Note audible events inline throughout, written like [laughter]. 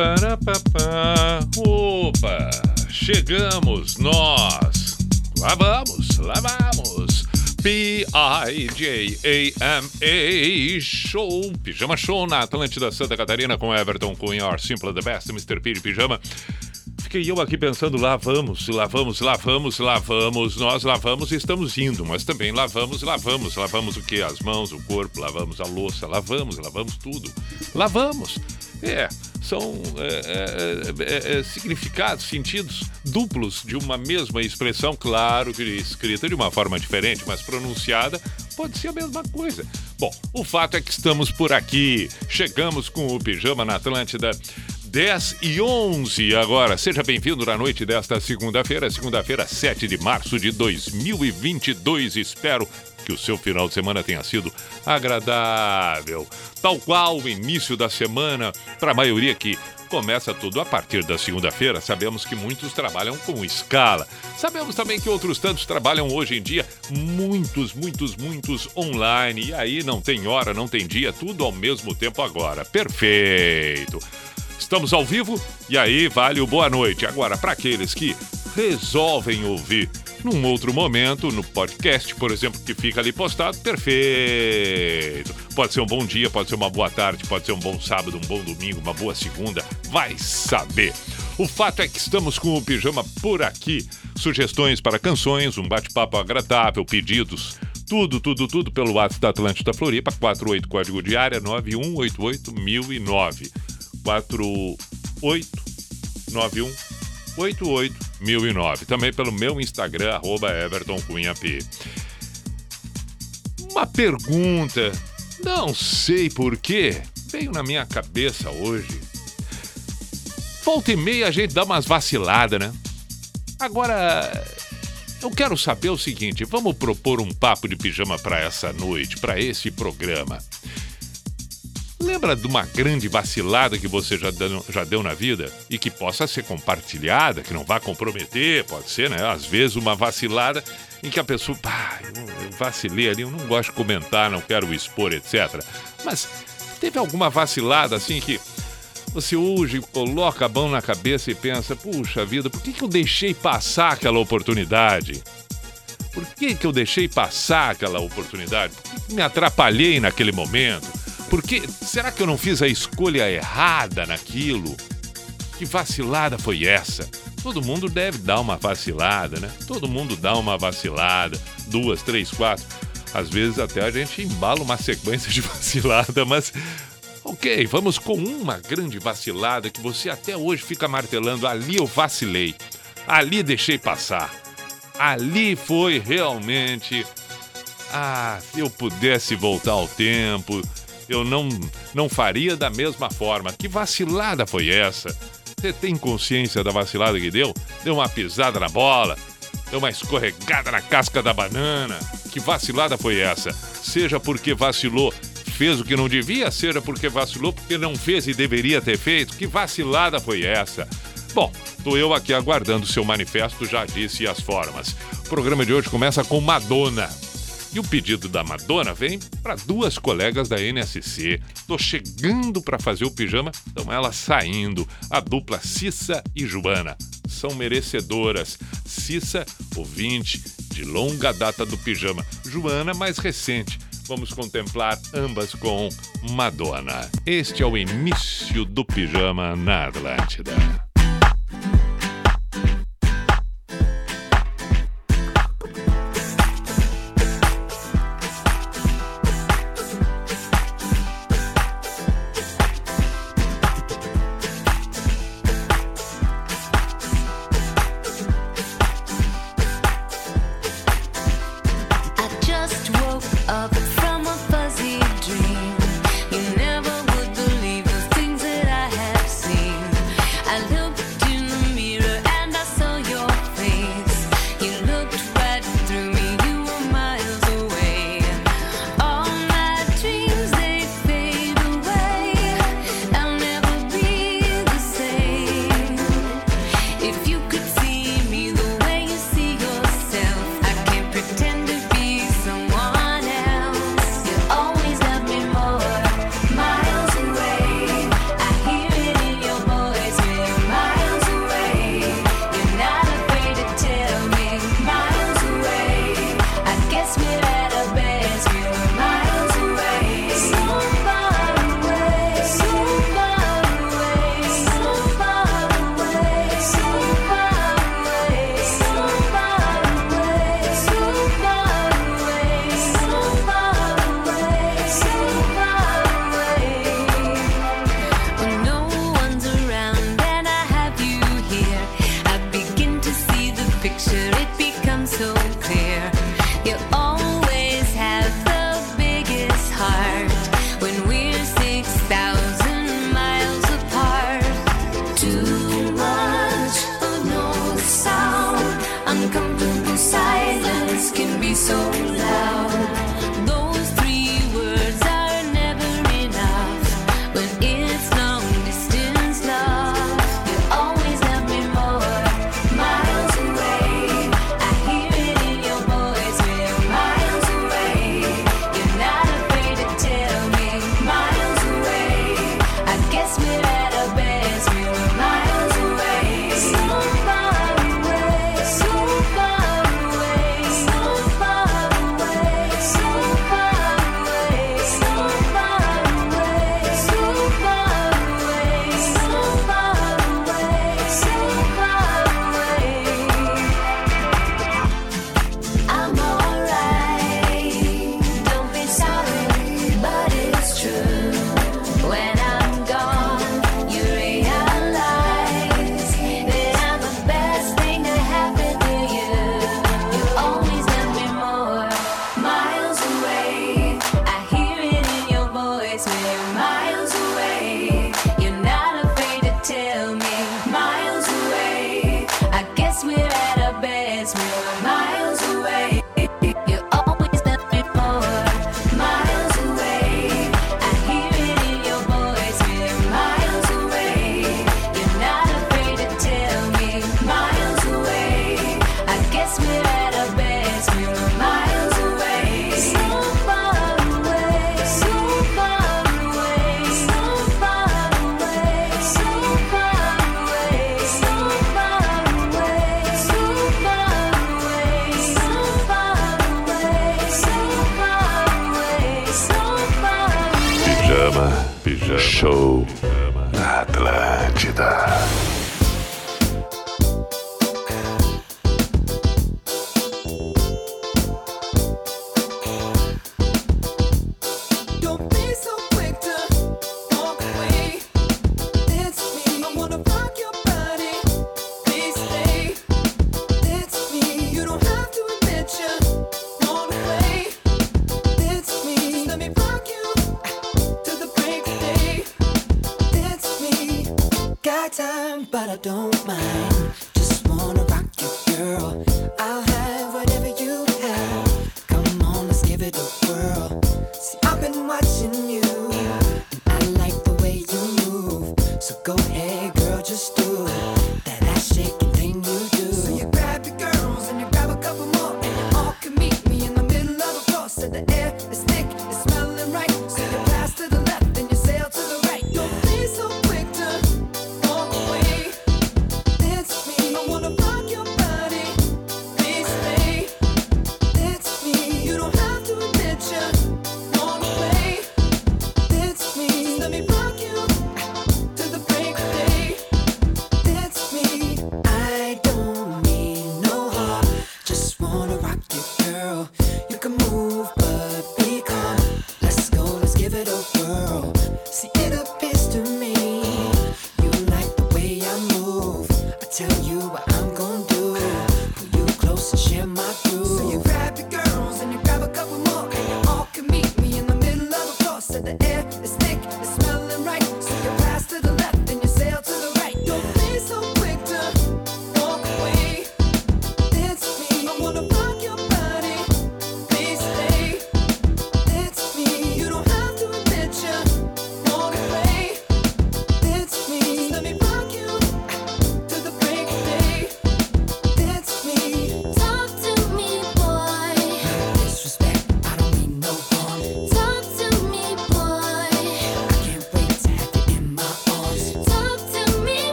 Parapapá. Opa! Chegamos nós! Lá vamos, lá vamos! P-I-J-A-M-A Show, Pijama Show na Atlântida Santa Catarina com Everton Cunha, Or Simple the Best, Mr. P de Pijama. Fiquei eu aqui pensando, lá vamos, lá vamos, lá vamos, lá vamos, nós lavamos e estamos indo, mas também lavamos, lavamos, lavamos o que? As mãos, o corpo, lavamos a louça, lavamos, lavamos tudo. Lavamos. É, são é, é, é, é, significados, sentidos duplos de uma mesma expressão, claro que escrita de uma forma diferente, mas pronunciada pode ser a mesma coisa. Bom, o fato é que estamos por aqui, chegamos com o Pijama na Atlântida. 10 e 11 agora. Seja bem-vindo na noite desta segunda-feira, segunda-feira, 7 de março de 2022. Espero que o seu final de semana tenha sido agradável. Tal qual o início da semana, para a maioria que começa tudo a partir da segunda-feira. Sabemos que muitos trabalham com escala. Sabemos também que outros tantos trabalham hoje em dia, muitos, muitos, muitos online. E aí não tem hora, não tem dia, tudo ao mesmo tempo agora. Perfeito! Estamos ao vivo e aí vale o boa noite. Agora, para aqueles que resolvem ouvir num outro momento, no podcast, por exemplo, que fica ali postado, perfeito. Pode ser um bom dia, pode ser uma boa tarde, pode ser um bom sábado, um bom domingo, uma boa segunda, vai saber. O fato é que estamos com o pijama por aqui. Sugestões para canções, um bate-papo agradável, pedidos. Tudo, tudo, tudo pelo WhatsApp da Atlântida Floripa, 48 código de área 9188009. 4891 88009. Também pelo meu Instagram, arroba. Uma pergunta, não sei porquê, veio na minha cabeça hoje. Volta e meia a gente dá umas vaciladas, né? Agora, eu quero saber o seguinte: vamos propor um papo de pijama para essa noite, para esse programa. Lembra de uma grande vacilada que você já deu, já deu na vida e que possa ser compartilhada, que não vá comprometer, pode ser, né? Às vezes uma vacilada em que a pessoa, pá, eu vacilei ali, eu não gosto de comentar, não quero expor, etc. Mas teve alguma vacilada assim que você hoje coloca a mão na cabeça e pensa, puxa vida, por que, que eu deixei passar aquela oportunidade? Por que, que eu deixei passar aquela oportunidade? Por que, que me atrapalhei naquele momento? Porque será que eu não fiz a escolha errada naquilo? Que vacilada foi essa? Todo mundo deve dar uma vacilada, né? Todo mundo dá uma vacilada, duas, três, quatro. Às vezes até a gente embala uma sequência de [laughs] vacilada, mas ok, vamos com uma grande vacilada que você até hoje fica martelando. Ali eu vacilei, ali deixei passar, ali foi realmente. Ah, se eu pudesse voltar ao tempo, eu não, não faria da mesma forma. Que vacilada foi essa? Você tem consciência da vacilada que deu? Deu uma pisada na bola, deu uma escorregada na casca da banana. Que vacilada foi essa? Seja porque vacilou, fez o que não devia, seja porque vacilou porque não fez e deveria ter feito. Que vacilada foi essa? Bom, tô eu aqui aguardando seu manifesto, já disse as formas. O programa de hoje começa com Madonna. E o pedido da Madonna vem para duas colegas da NSC. Tô chegando para fazer o pijama, então elas saindo. A dupla Cissa e Joana são merecedoras. Cissa, ouvinte de longa data do pijama. Joana, mais recente. Vamos contemplar ambas com Madonna. Este é o início do pijama na Atlântida.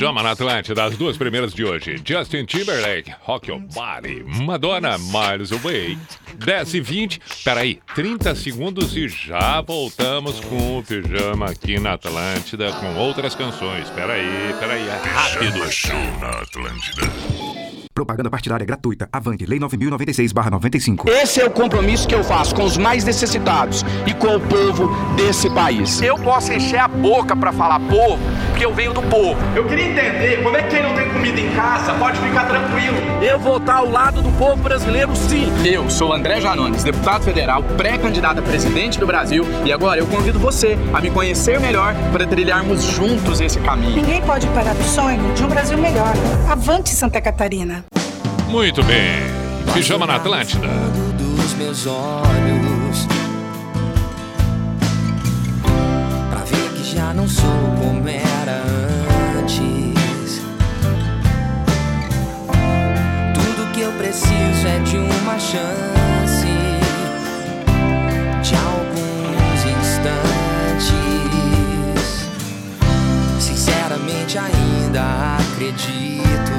Chama na Atlântida, as duas primeiras de hoje. Justin Timberlake, Rock Your Body. Madonna, Miles Away. 10 e 20, peraí, 30 segundos e já voltamos com o Pijama aqui na Atlântida com outras canções. Peraí, peraí, é rápido. Pijama Show na Atlântida. Propaganda partidária gratuita. Avante. Lei 9096-95. Esse é o compromisso que eu faço com os mais necessitados e com o povo desse país. Eu posso encher a boca para falar povo, porque eu venho do povo. Eu queria entender como é que quem não tem comida em casa, pode ficar tranquilo. Eu vou estar ao lado do povo brasileiro, sim. Eu sou André Janones, deputado federal, pré-candidato a presidente do Brasil, e agora eu convido você a me conhecer melhor para trilharmos juntos esse caminho. Ninguém pode parar o sonho de um Brasil melhor. Avante Santa Catarina. Muito bem. Pijama na Atlântida. Dos meus olhos. Pra ver que já não sou como era antes preciso é de uma chance, de alguns instantes. Sinceramente, ainda acredito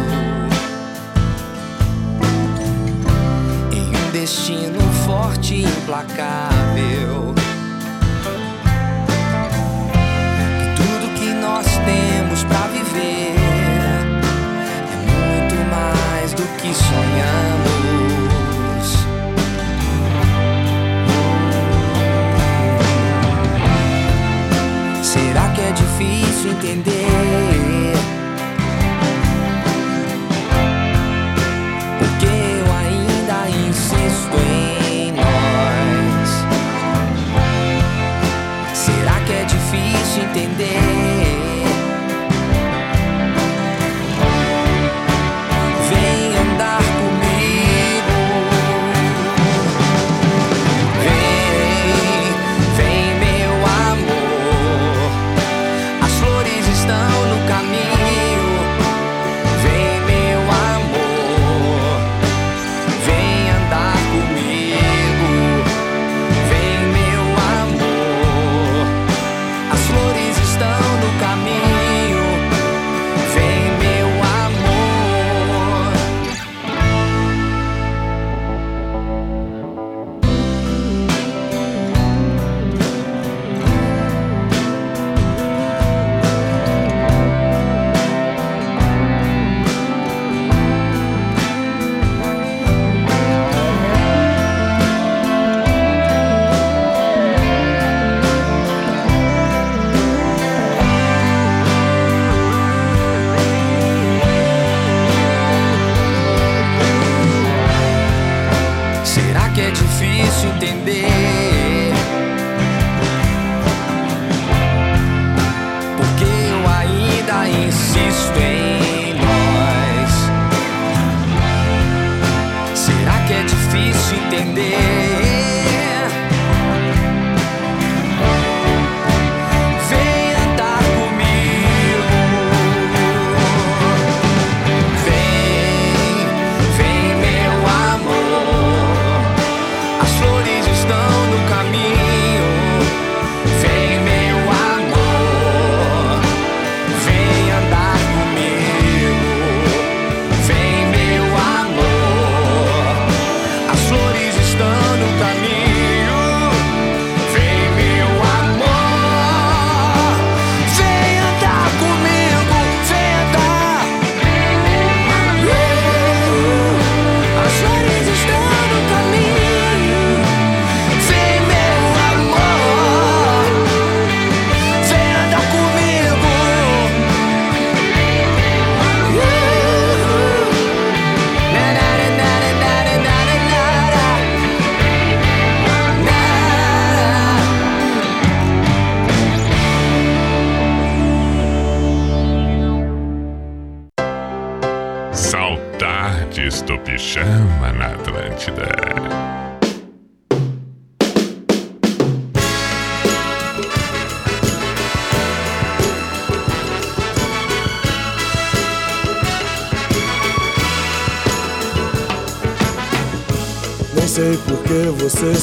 em um destino forte e implacável. Que tudo que nós temos para viver. que sonhamos. Será que é difícil entender? Porque eu ainda insisto em nós. Será que é difícil entender?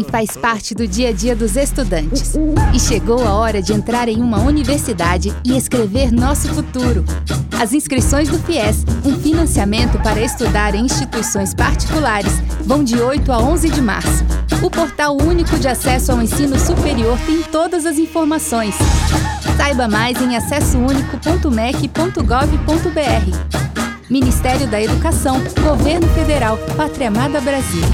Enem faz parte do dia a dia dos estudantes. E chegou a hora de entrar em uma universidade e escrever nosso futuro. As inscrições do FIES, um financiamento para estudar em instituições particulares, vão de 8 a 11 de março. O portal único de acesso ao ensino superior tem todas as informações. Saiba mais em acessounico.mec.gov.br. Ministério da Educação, Governo Federal, Pátria Amada Brasil.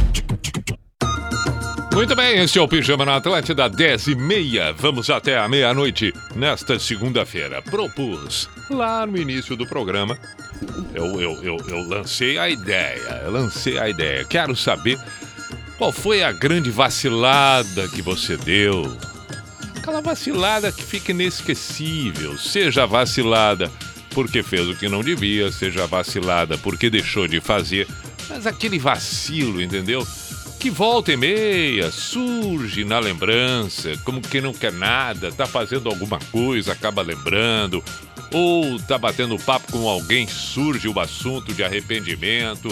Muito bem, esse é o Pijama na Atlântida, 10 e meia. Vamos até a meia-noite nesta segunda-feira. Propus, lá no início do programa, eu, eu, eu, eu lancei a ideia, eu lancei a ideia. Quero saber qual foi a grande vacilada que você deu. Aquela vacilada que fica inesquecível. Seja vacilada porque fez o que não devia, seja vacilada porque deixou de fazer. Mas aquele vacilo, entendeu? Que volta e meia surge na lembrança, como quem não quer nada, tá fazendo alguma coisa, acaba lembrando, ou tá batendo papo com alguém, surge o assunto de arrependimento,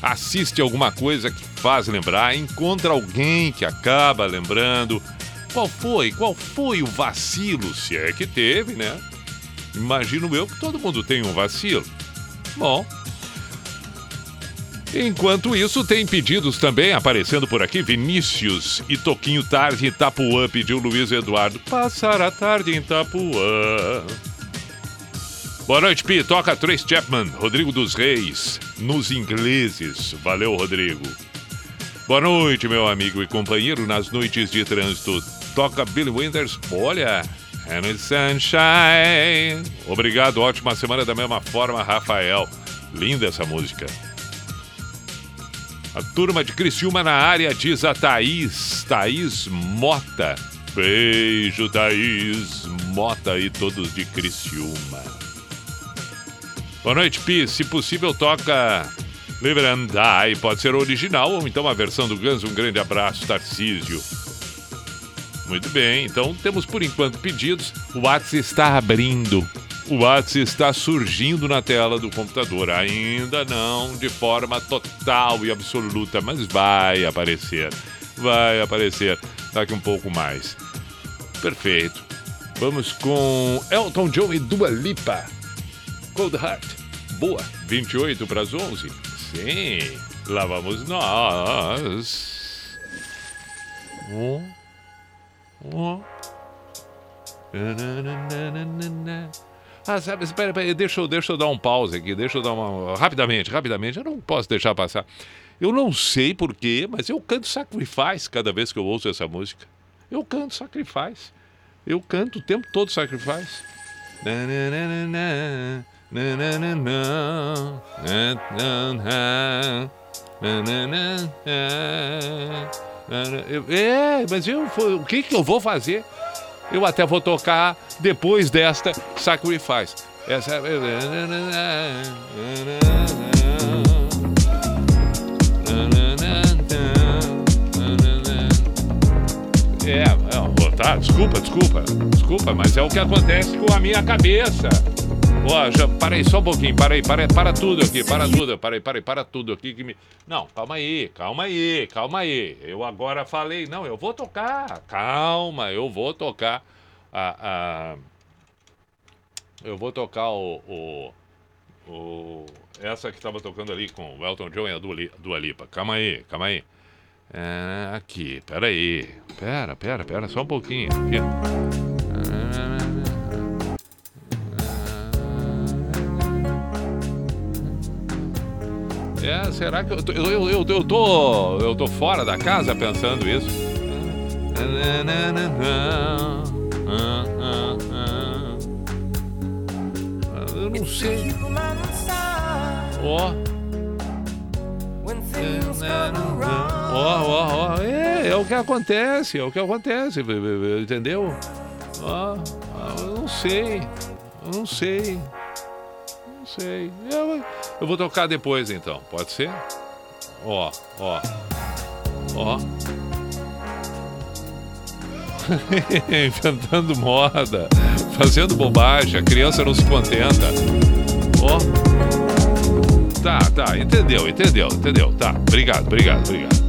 assiste alguma coisa que faz lembrar, encontra alguém que acaba lembrando. Qual foi? Qual foi o vacilo, se é que teve, né? Imagino eu que todo mundo tem um vacilo. Bom, Enquanto isso, tem pedidos também aparecendo por aqui. Vinícius e Toquinho Tarde em Itapuã pediu Luiz Eduardo. Passar a tarde em Itapuã. Boa noite, Pi. Toca Trace Chapman, Rodrigo dos Reis, nos ingleses. Valeu, Rodrigo. Boa noite, meu amigo e companheiro nas noites de trânsito. Toca Billy Winters. Olha, And Sunshine. Obrigado, ótima semana da mesma forma, Rafael. Linda essa música. A turma de Criciúma na área diz a Thaís, Thaís Mota. Beijo, Thaís Mota e todos de Criciúma. Boa noite, Pi. Se possível, toca Live and Die. Pode ser original ou então a versão do Guns. Um grande abraço, Tarcísio. Muito bem, então temos por enquanto pedidos. O WhatsApp está abrindo. O WhatsApp está surgindo na tela do computador. Ainda não de forma total e absoluta, mas vai aparecer. Vai aparecer daqui um pouco mais. Perfeito. Vamos com Elton John e Dua Lipa. Cold Heart. Boa. 28 para as 11. Sim. Lá vamos nós. Um. Um. Nananana. Ah, sabe, espera, deixa eu, deixa eu dar um pause aqui, deixa eu dar uma. Rapidamente, rapidamente, eu não posso deixar passar. Eu não sei porquê, mas eu canto Sacrifice cada vez que eu ouço essa música. Eu canto Sacrifice. Eu canto o tempo todo Sacrifice. É, mas eu, o que, que eu vou fazer? Eu até vou tocar depois desta Sacrifice. Essa É, é, tá, desculpa, desculpa, desculpa, mas é o que acontece com a minha cabeça. Ó, já parei só um pouquinho, parei, parei, para tudo aqui, para tudo, parei, parei, para tudo aqui que me. Não, calma aí, calma aí, calma aí. Eu agora falei, não, eu vou tocar, calma, eu vou tocar a. a- eu vou tocar o. o, o- essa que estava tocando ali com o Elton John e a Dua Li- Dua Lipa. Calma aí, calma aí. É, aqui, pera aí. Pera, pera, pera, só um pouquinho. Aqui. É, será que eu tô, eu, eu, eu, tô, eu tô fora da casa pensando isso? Eu não sei. Ó. Ó, ó, ó. É, é o que acontece, é o que acontece, entendeu? Ó, ó, eu não sei, eu não sei, não sei. Eu, eu vou tocar depois então, pode ser? Ó, ó, ó. [laughs] Inventando moda, fazendo bobagem, a criança não se contenta. Ó. Tá, tá, entendeu, entendeu, entendeu. Tá, obrigado, obrigado, obrigado.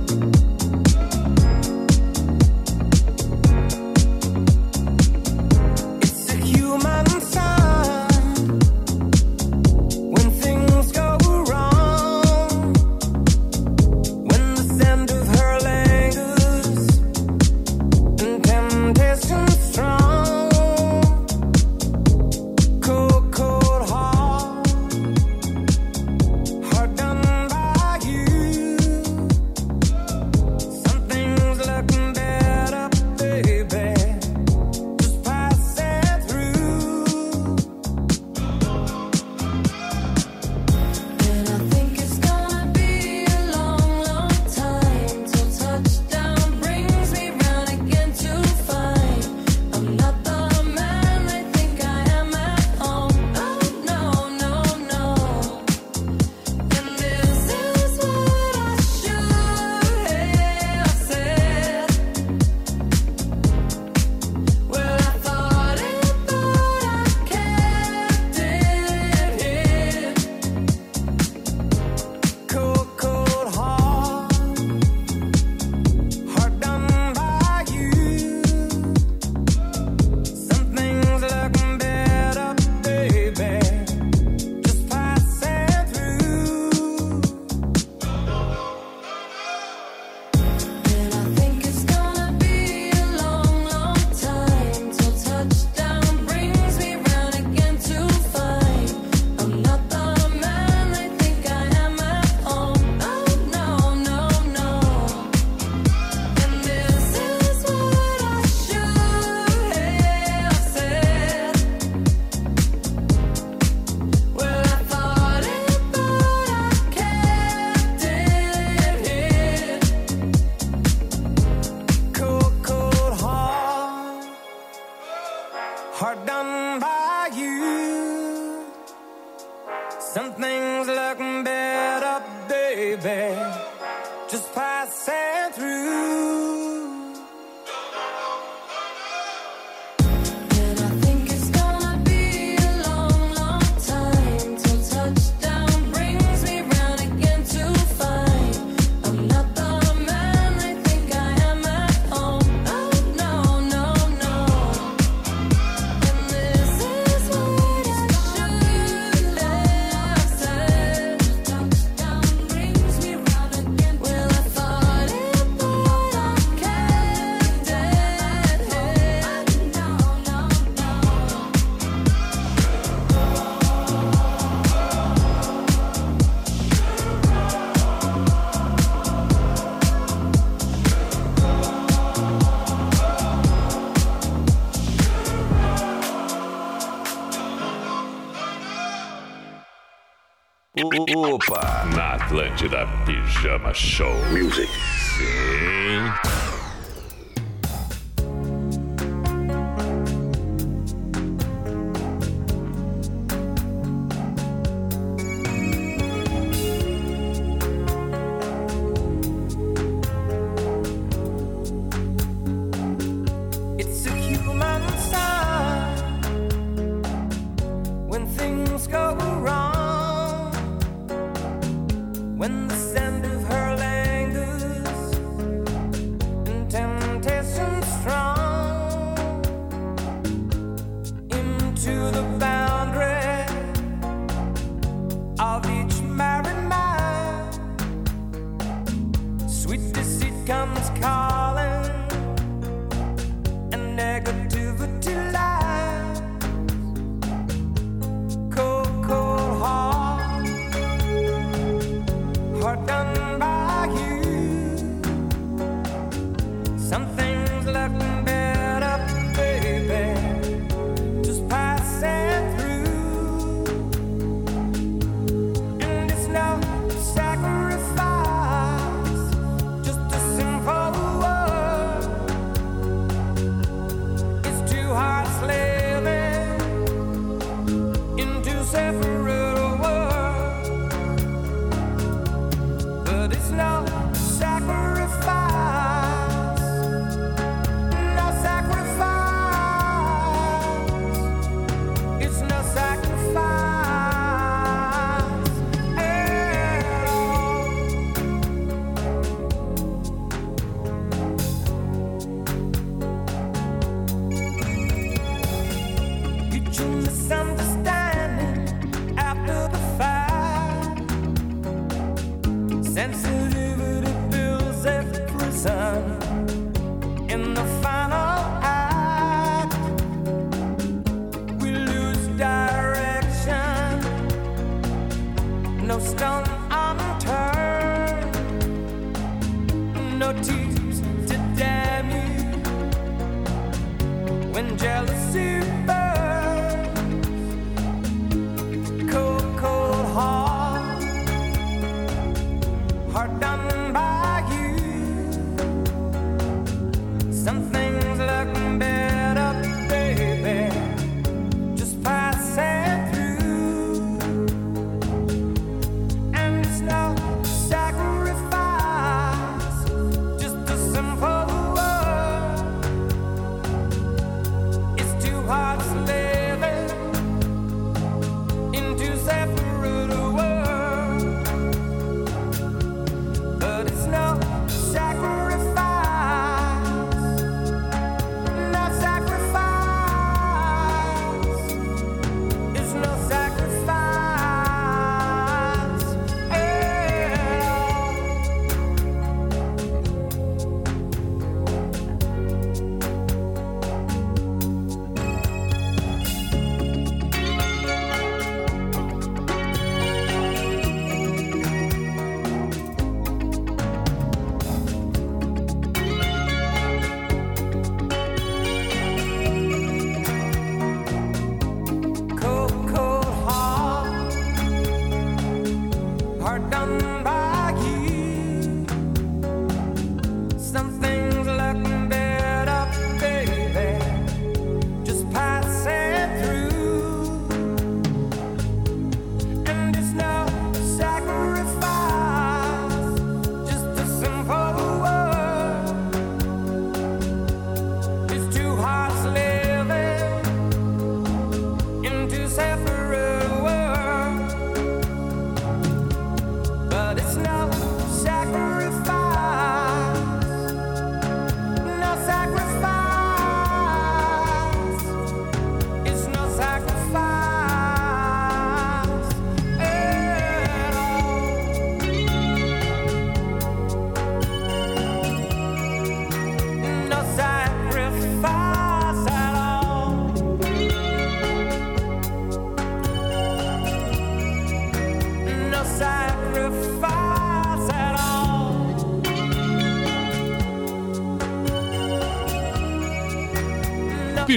Na Atlântida Pijama Show. Music. Sim.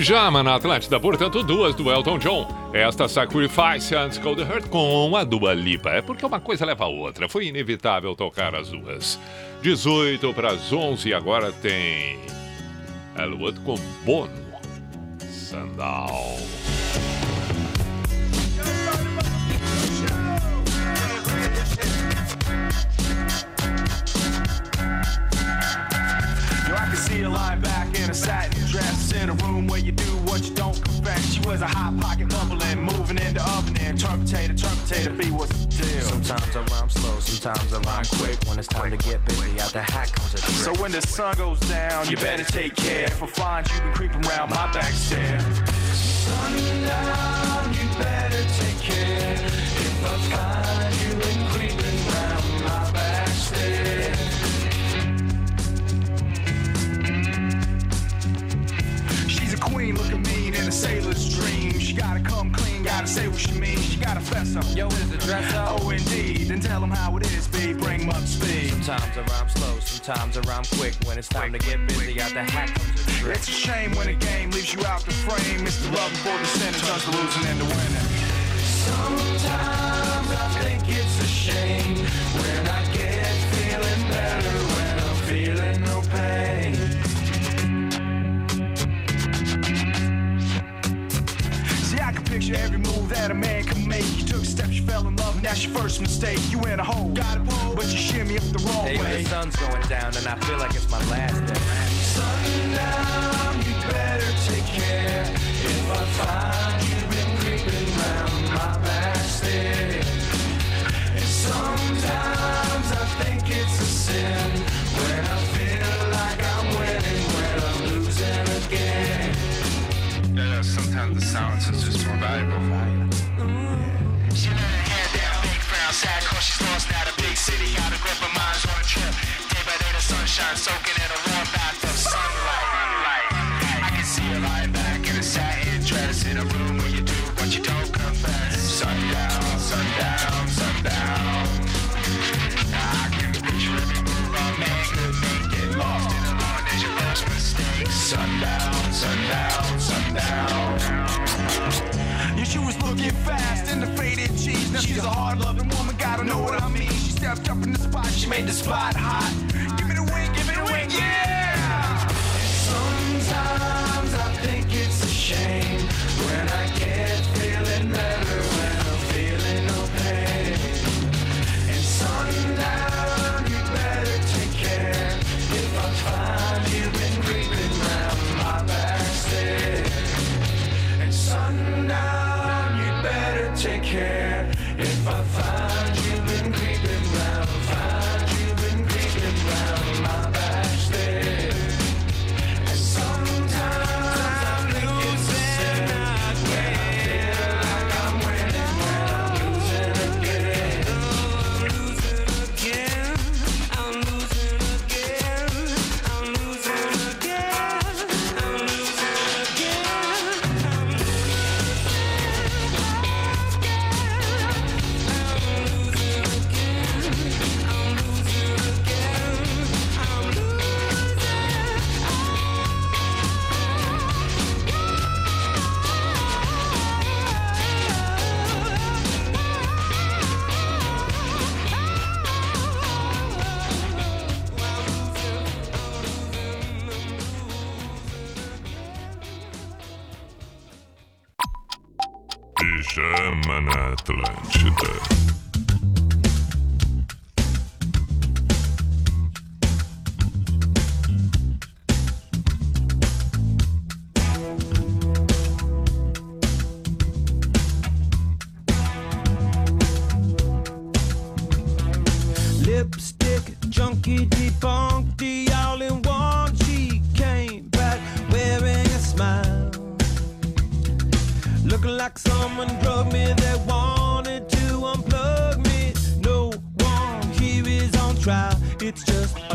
Pijama na Atlântida, portanto, duas do Elton John. Esta Sacrifice antes Cold Heart com a Dua Lipa. É porque uma coisa leva a outra. Foi inevitável tocar as duas. 18 para as 11 e agora tem Elwood com Bono. You better take care. Rhyme quick. When it's time to get busy, out the hat comes a trick. It's a shame when a game leaves you out the frame. It's the loving for the sinner turns the losing into winning. Sometimes I think it's a shame when I get feeling better when I'm feeling no pain. You fell in love, and that's your first mistake. You in a hole, got a pole, but you shimmy up the wrong Hey, way. the sun's going down and I feel like it's my last day. Sundown, you better take care. If I find you been creeping round my back stair. And sometimes I think it's a sin when I feel like I'm winning when I'm losing again. Yeah, sometimes the silence is just more valuable. Sad cause she's lost out of big city. Got a grip of minds on a trip. Day by day the sunshine soaking in a warm bath of sunlight. I can see her lying back in a satin dress in a room where you do what you don't confess. Sundown, sundown, sundown. I can picture every move I make. Could make lost in a long dangerous mistake. Sundown, sundown, sundown. Yeah, she was looking fast in the faded jeans. Now she's a hard loving woman, gotta know what I mean. She stepped up in the spot, she made the spot hot. Give me the wing, give me the wing, yeah! Sometimes I think it's a shame when I get feeling better when I'm feeling no pain. And sundown, you better take care. If I find you've been creeping round my back stair. And sundown, you better take care.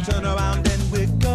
I turn around and we're gone.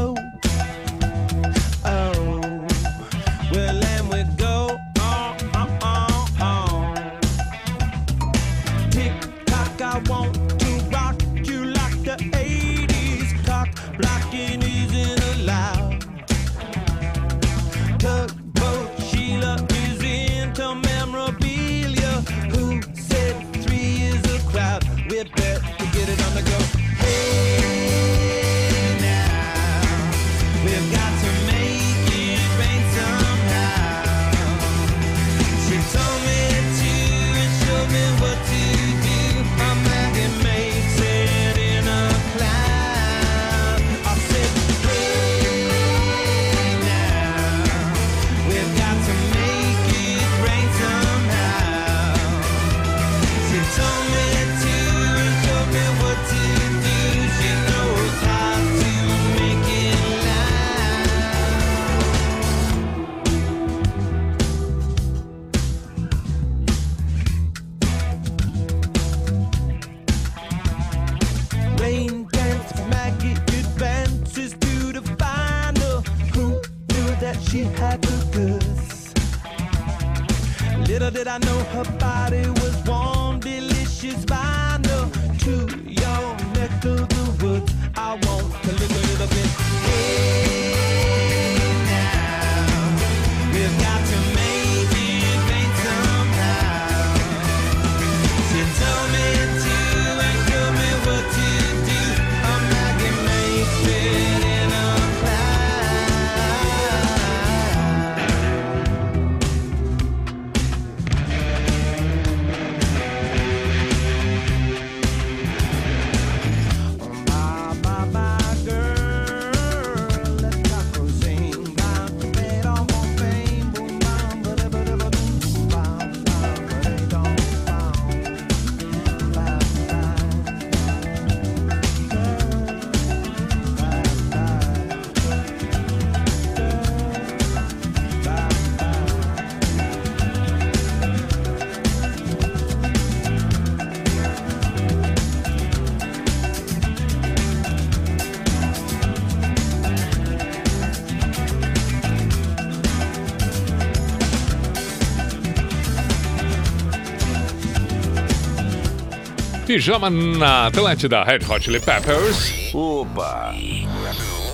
Pijama na Atlântida, Red Hot Chili Peppers. Opa!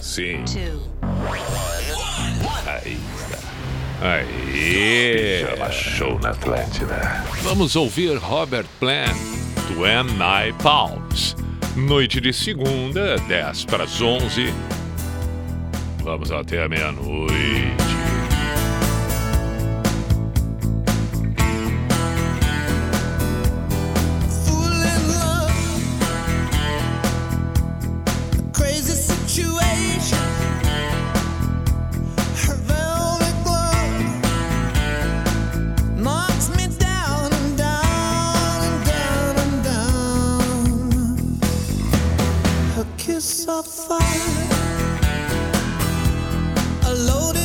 Sim. Aí está. Aí. Pijama Show na Atlântida. Vamos ouvir Robert Plant, When I Palms. Noite de segunda, 10 para as 11. Vamos até a meia-noite. kiss a loaded.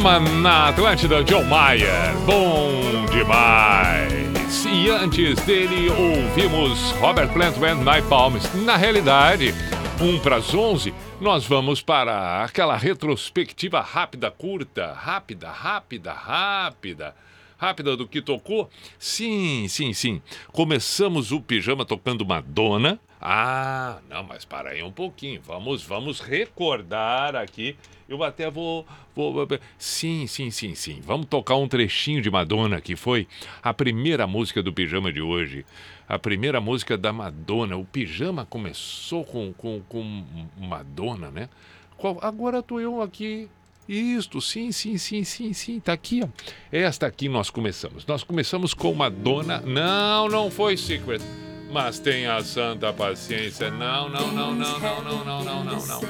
Pijama na Atlântida, John Mayer. Bom demais. E antes dele, ouvimos Robert Plant My Palms. Na realidade, 1 para as 11, nós vamos para aquela retrospectiva rápida, curta. Rápida, rápida, rápida. Rápida do que tocou? Sim, sim, sim. Começamos o pijama tocando Madonna. Ah, não, mas para aí um pouquinho. Vamos, vamos recordar aqui. Eu até vou, vou. Sim, sim, sim, sim. Vamos tocar um trechinho de Madonna, que foi a primeira música do pijama de hoje. A primeira música da Madonna. O pijama começou com, com, com Madonna, né? Qual, agora tô eu aqui. Isto, sim, sim, sim, sim, sim, tá aqui, ó. Esta aqui nós começamos. Nós começamos com Madonna. Não, não foi Secret. Mas tenha santa paciência. Não, não, não, não, não, não, não, não, não, não.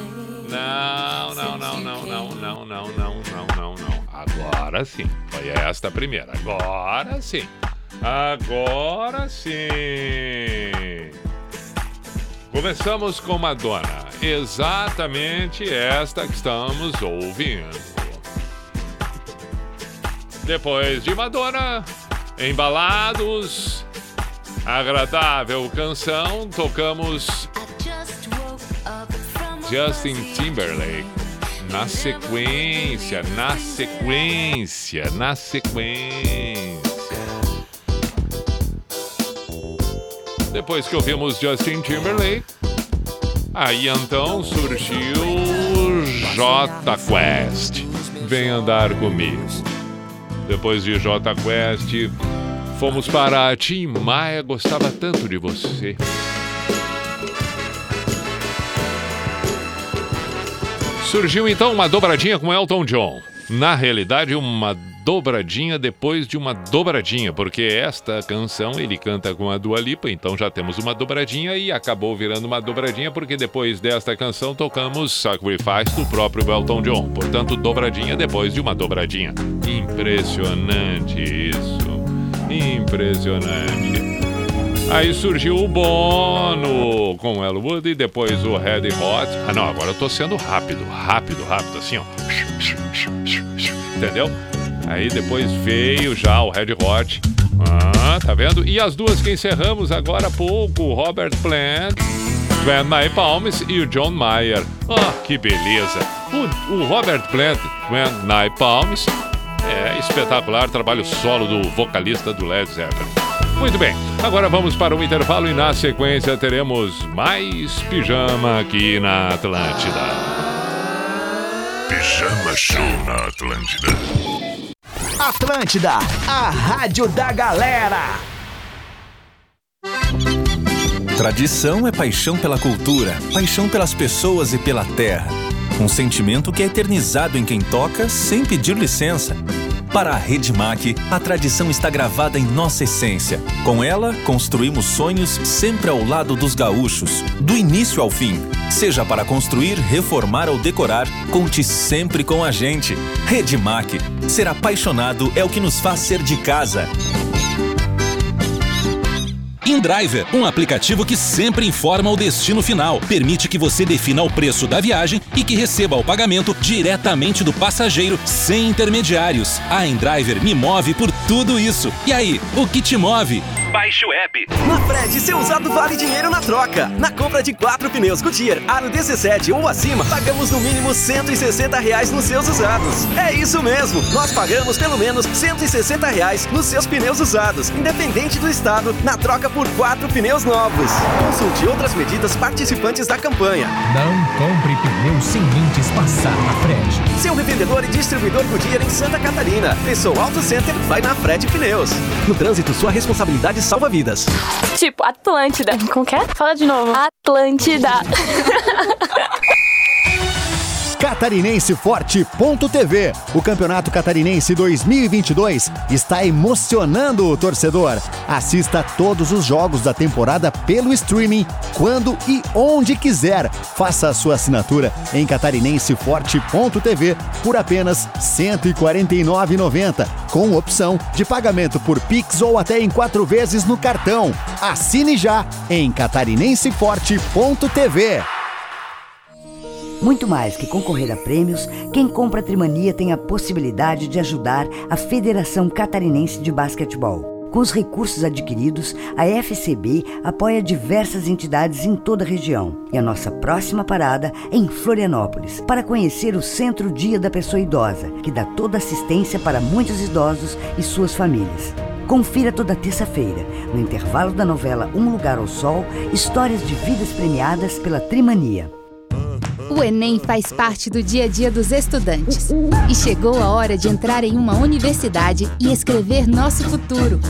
Não, não, não, não, não, não, não, não, não, não, não. Agora sim. Foi esta a primeira. Agora sim. Agora sim. Começamos com Madonna. Exatamente esta que estamos ouvindo. Depois de Madonna, embalados, agradável canção, tocamos Justin Timberlake. Na sequência, na sequência, na sequência. Depois que ouvimos Justin Timberlake, aí então surgiu J Quest. Vem andar comigo. Depois de J Quest, fomos para Tim Maia, gostava tanto de você. Surgiu então uma dobradinha com Elton John. Na realidade, uma dobradinha depois de uma dobradinha, porque esta canção ele canta com a Dua Lipa, então já temos uma dobradinha e acabou virando uma dobradinha porque depois desta canção tocamos Sacrifice do próprio Elton John. Portanto, dobradinha depois de uma dobradinha. Impressionante isso. Impressionante. Aí surgiu o Bono com Elwood e depois o Red Hot. Ah, não, agora eu tô sendo rápido, rápido, rápido, assim, ó. Entendeu? Aí depois veio já o Red Hot. Ah, tá vendo? E as duas que encerramos agora há pouco, o Robert Plant, Van My Palms e o John Mayer. Ah, que beleza! O, o Robert Plant, Van My Palms, é espetacular trabalho solo do vocalista do Led Zeppelin. Muito bem, agora vamos para o intervalo e na sequência teremos mais pijama aqui na Atlântida. Pijama Show na Atlântida. Atlântida, a rádio da galera. Tradição é paixão pela cultura, paixão pelas pessoas e pela terra. Um sentimento que é eternizado em quem toca sem pedir licença. Para a Redmac, a tradição está gravada em nossa essência. Com ela, construímos sonhos sempre ao lado dos gaúchos, do início ao fim. Seja para construir, reformar ou decorar, conte sempre com a gente. Redmac. Ser apaixonado é o que nos faz ser de casa. InDriver, um aplicativo que sempre informa o destino final. Permite que você defina o preço da viagem e que receba o pagamento diretamente do passageiro, sem intermediários. A InDriver me move por tudo isso. E aí, o que te move? Baixe o app. Na Fred, seu usado vale dinheiro na troca. Na compra de quatro pneus Goodyear, aro 17 ou acima, pagamos no mínimo 160 reais nos seus usados. É isso mesmo, nós pagamos pelo menos 160 reais nos seus pneus usados, independente do estado, na troca por quatro pneus novos. Consulte outras medidas participantes da campanha. Não compre pneu sem antes passar na Fred. Seu revendedor e distribuidor Goodyear em Santa Catarina. Pensou Auto Center, vai na Fred Pneus. No trânsito, sua responsabilidade salva vidas. Tipo, Atlântida. Como que é? Fala de novo. Atlântida. [laughs] Catarinenseforte.tv. O Campeonato Catarinense 2022 está emocionando o torcedor. Assista todos os jogos da temporada pelo streaming, quando e onde quiser. Faça a sua assinatura em catarinenseforte.tv por apenas R$ 149,90, com opção de pagamento por Pix ou até em quatro vezes no cartão. Assine já em catarinenseforte.tv. Muito mais que concorrer a prêmios, quem compra a Trimania tem a possibilidade de ajudar a Federação Catarinense de Basquetebol. Com os recursos adquiridos, a FCB apoia diversas entidades em toda a região. E a nossa próxima parada é em Florianópolis, para conhecer o Centro Dia da Pessoa Idosa, que dá toda assistência para muitos idosos e suas famílias. Confira toda terça-feira, no intervalo da novela Um Lugar ao Sol, histórias de vidas premiadas pela Trimania. O Enem faz parte do dia a dia dos estudantes. E chegou a hora de entrar em uma universidade e escrever nosso futuro.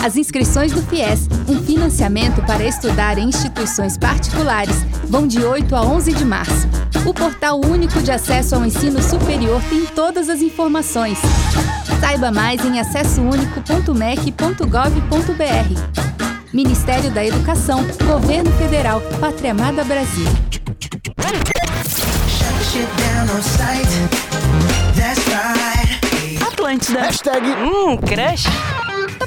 As inscrições do FIES, um financiamento para estudar em instituições particulares, vão de 8 a 11 de março. O portal único de acesso ao ensino superior tem todas as informações. Saiba mais em acessounico.mec.gov.br. Ministério da Educação, Governo Federal, Pátria Amada Brasil. Atlântida. Hashtag. Hum, crush. Tá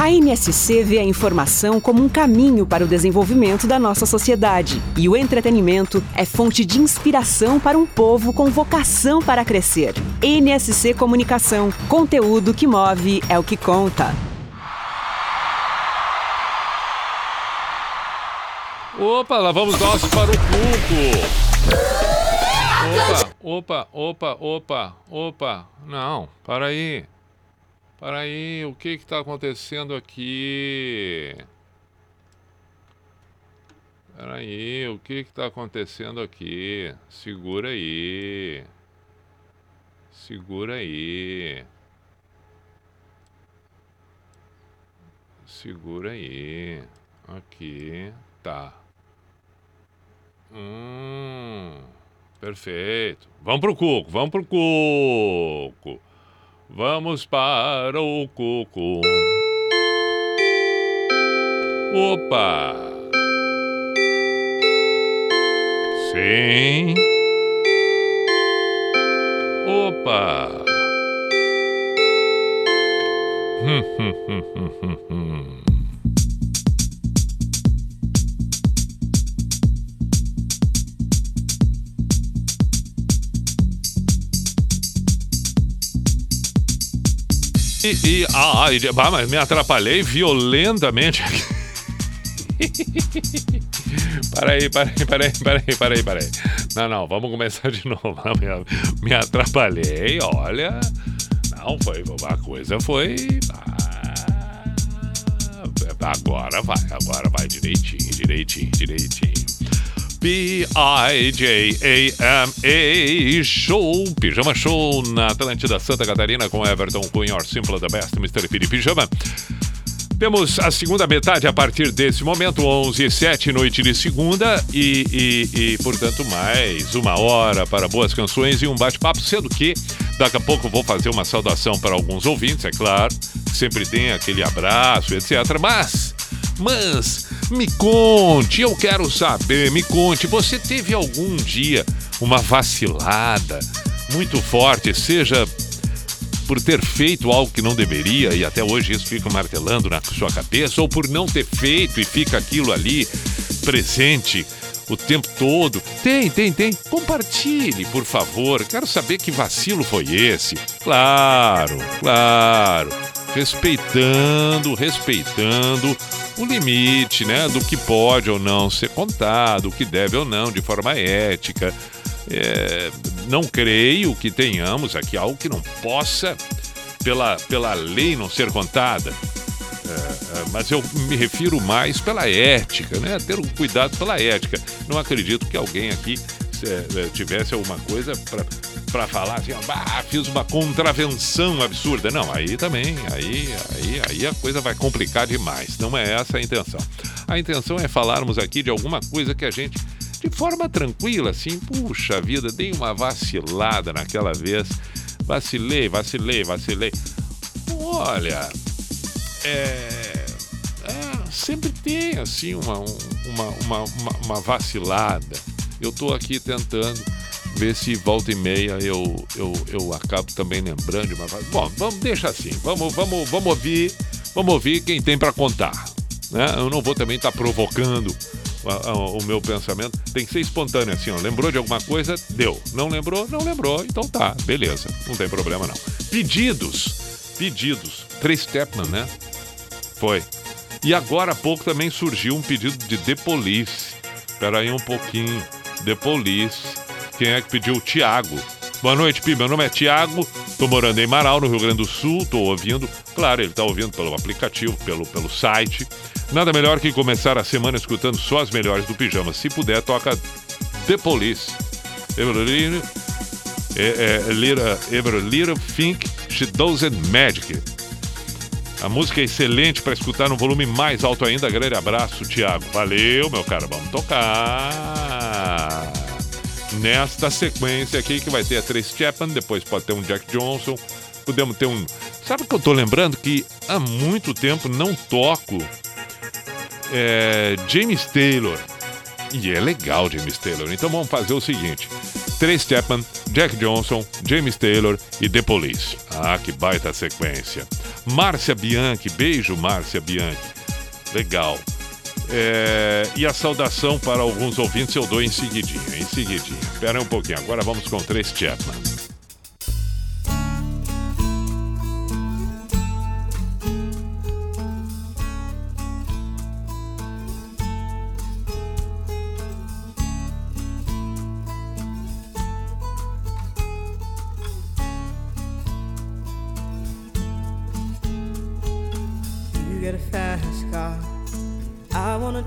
A NSC vê a informação como um caminho para o desenvolvimento da nossa sociedade. E o entretenimento é fonte de inspiração para um povo com vocação para crescer. NSC Comunicação. Conteúdo que move é o que conta. Opa, lá vamos nós para o Cuco. Opa, opa, opa, opa, opa. Não, para aí. Para aí, o que está acontecendo aqui? Para aí, o que está acontecendo aqui? Segura aí. Segura aí. Segura aí. Aqui. Tá. Hum. Perfeito. Vamos pro cuco, vamos pro cuco. Vamos para o cuco. Opa! Sim. Opa! Hum, hum, hum, hum, hum, hum. E, e ah, ah, mas me atrapalhei violentamente. [laughs] Peraí, peraí, peraí, peraí, peraí, peraí. Não, não, vamos começar de [laughs] novo. Me, me atrapalhei, olha. Não, foi uma coisa, foi. ah, agora vai, agora vai direitinho, direitinho, direitinho. P-I-J-A-M-A Show, Pijama Show na Atlântida Santa Catarina com Everton Cunha, Or Simple the Best, Mr. Piri Pijama. Temos a segunda metade a partir desse momento, 11 e 7, noite de segunda, e, e, e, portanto, mais uma hora para boas canções e um bate-papo, sendo que daqui a pouco vou fazer uma saudação para alguns ouvintes, é claro, sempre tem aquele abraço, etc. Mas, mas, me conte, eu quero saber, me conte, você teve algum dia uma vacilada muito forte, seja por ter feito algo que não deveria e até hoje isso fica martelando na sua cabeça, ou por não ter feito e fica aquilo ali presente o tempo todo. Tem, tem, tem. Compartilhe, por favor. Quero saber que vacilo foi esse. Claro, claro. Respeitando, respeitando o limite, né? Do que pode ou não ser contado, o que deve ou não, de forma ética. É, não creio que tenhamos aqui algo que não possa, pela, pela lei, não ser contada. É, é, mas eu me refiro mais pela ética, né? Ter um cuidado pela ética. Não acredito que alguém aqui é, é, tivesse alguma coisa para falar assim, ó, "Bah, fiz uma contravenção absurda. Não, aí também, aí, aí, aí a coisa vai complicar demais. Não é essa a intenção. A intenção é falarmos aqui de alguma coisa que a gente de forma tranquila, assim, puxa vida, dei uma vacilada naquela vez. Vacilei, vacilei, vacilei. Olha, é, é, sempre tem assim uma, um- uma, uma, uma, uma vacilada. Eu tô aqui tentando ver se volta e meia eu, eu, eu acabo também lembrando de uma va- Bom, vamos deixa assim. Vamos, vamos, vamos ouvir, vamos ouvir quem tem para contar. Né? Eu não vou também estar provocando a- a- o meu pensamento. Tem que ser espontâneo assim, ó. Lembrou de alguma coisa? Deu. Não lembrou? Não lembrou. Então tá, beleza. Não tem problema não. Pedidos. Pedidos. Três Stepman, né? Foi. E agora há pouco também surgiu um pedido de The Police. Espera aí um pouquinho. The Police. Quem é que pediu? Tiago. Boa noite, Pi. Meu nome é Tiago. Tô morando em Marau, no Rio Grande do Sul. Tô ouvindo. Claro, ele tá ouvindo pelo aplicativo, pelo, pelo site. Nada melhor que começar a semana escutando só as melhores do pijama. Se puder, toca The Police. Little, é, é, little, every little think she doesn't magic. A música é excelente para escutar no volume mais alto ainda. Grande abraço, Thiago. Valeu, meu cara. Vamos tocar. Nesta sequência aqui que vai ter a Trace Chapman, depois pode ter um Jack Johnson. Podemos ter um. Sabe o que eu tô lembrando? Que há muito tempo não toco é, James Taylor. E é legal James Taylor. Então vamos fazer o seguinte: Trace Chapman, Jack Johnson, James Taylor e The Police. Ah, que baita sequência. Márcia Bianchi, beijo Márcia Bianchi. Legal. É, e a saudação para alguns ouvintes eu dou em seguidinha, em seguidinha. Espera um pouquinho, agora vamos com Trace Chapman.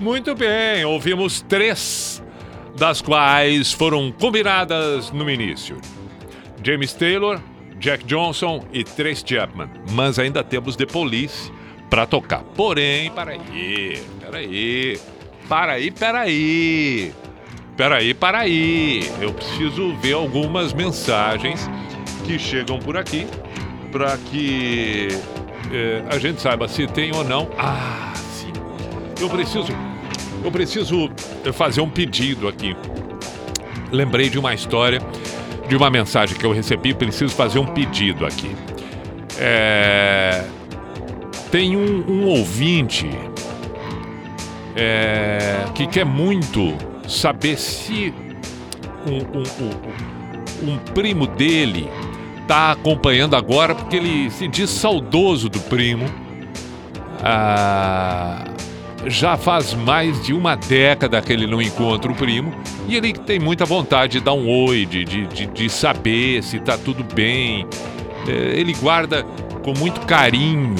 Muito bem, ouvimos três, das quais foram combinadas no início: James Taylor, Jack Johnson e Trace Chapman. Mas ainda temos The Police para tocar. Porém, peraí, peraí, peraí, peraí, peraí, peraí. Eu preciso ver algumas mensagens que chegam por aqui para que eh, a gente saiba se tem ou não. Ah, sim. Eu preciso, eu preciso fazer um pedido aqui. Lembrei de uma história, de uma mensagem que eu recebi. Preciso fazer um pedido aqui. É, tem um, um ouvinte é, que quer muito saber se um, um- um- um primo dele está acompanhando agora, porque ele se diz saudoso do primo. Ah, já faz mais de uma década que ele não encontra o primo e ele tem muita vontade de dar um oi, de, de, de- saber se está tudo bem. É, ele guarda com muito carinho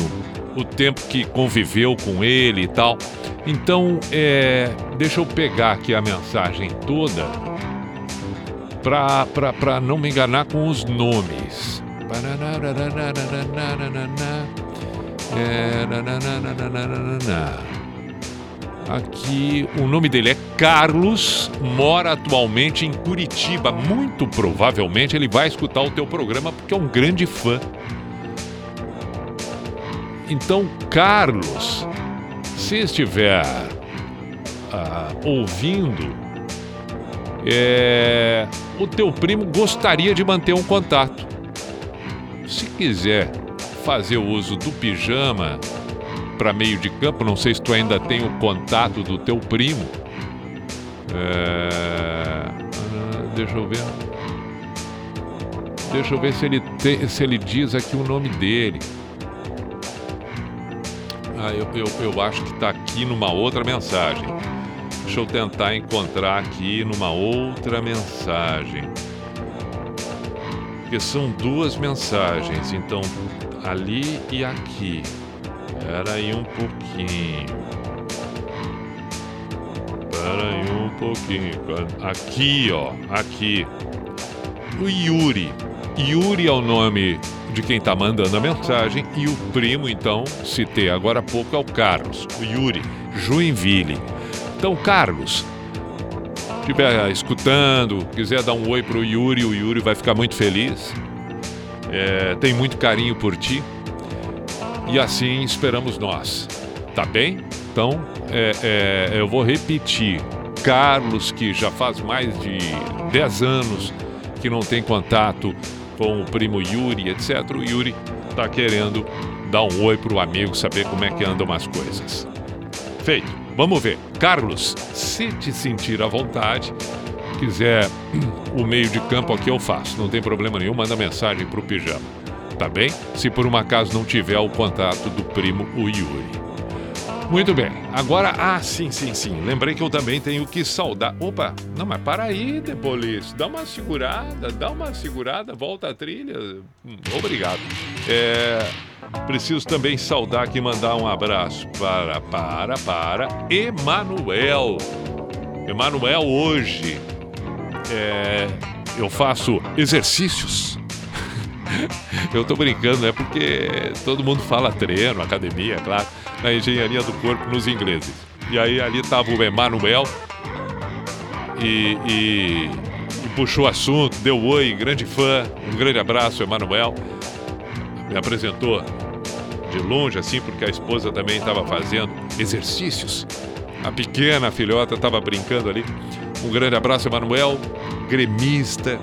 o tempo que conviveu com ele e tal. Então, é, deixa eu pegar aqui a mensagem toda para não me enganar com os nomes. É. Aqui, o nome dele é Carlos, mora atualmente em Curitiba. Muito provavelmente ele vai escutar o teu programa porque é um grande fã. Então, Carlos, se estiver ah, ouvindo, é, o teu primo gostaria de manter um contato. Se quiser fazer o uso do pijama para meio de campo, não sei se tu ainda tem o contato do teu primo. É, ah, deixa eu ver. Deixa eu ver se ele, tem- se ele diz aqui o nome dele. Ah, eu, eu, eu acho que está aqui numa outra mensagem. Deixa eu tentar encontrar aqui numa outra mensagem. Porque são duas mensagens, então ali e aqui. Espera aí um pouquinho. Espera aí um pouquinho. Aqui, ó, aqui. O Yuri. Yuri é o nome de quem tá mandando a mensagem e o primo, então, citei agora há pouco, é o Carlos. O Yuri, Joinville. Então, Carlos, estiver escutando, quiser dar um oi pro Yuri, o Yuri vai ficar muito feliz. É, tem muito carinho por ti. E assim esperamos nós. Tá bem? Então, é, é, eu vou repetir. Carlos, que já faz mais de 10 anos que não tem contato com o primo Yuri, etc. O Yuri tá querendo dar um oi pro amigo, saber como é que andam as coisas. Feito. Vamos ver. Carlos, se te sentir à vontade, quiser [clears throat] o meio de campo aqui eu faço, não tem problema nenhum, manda mensagem pro pijama. Tá bem? Se por um acaso não tiver o contato do primo, o Yuri. Muito bem. Agora, ah, sim, sim, sim. Lembrei que eu também tenho que saudar. Opa, não, mas para aí, Depolis. Dá uma segurada, dá uma segurada, volta a trilha. Hum, Obrigado. É, preciso também saudar aqui, mandar um abraço para, para, para Emanuel. Emanuel, hoje é, eu faço exercícios. [laughs] Eu tô brincando, né? Porque todo mundo fala treino, academia, é claro, na engenharia do corpo nos ingleses. E aí ali tava o Emanuel e, e, e puxou o assunto, deu oi, grande fã, um grande abraço, Emanuel. Me apresentou de longe, assim, porque a esposa também estava fazendo exercícios. A pequena filhota estava brincando ali. Um grande abraço, Emanuel, gremista,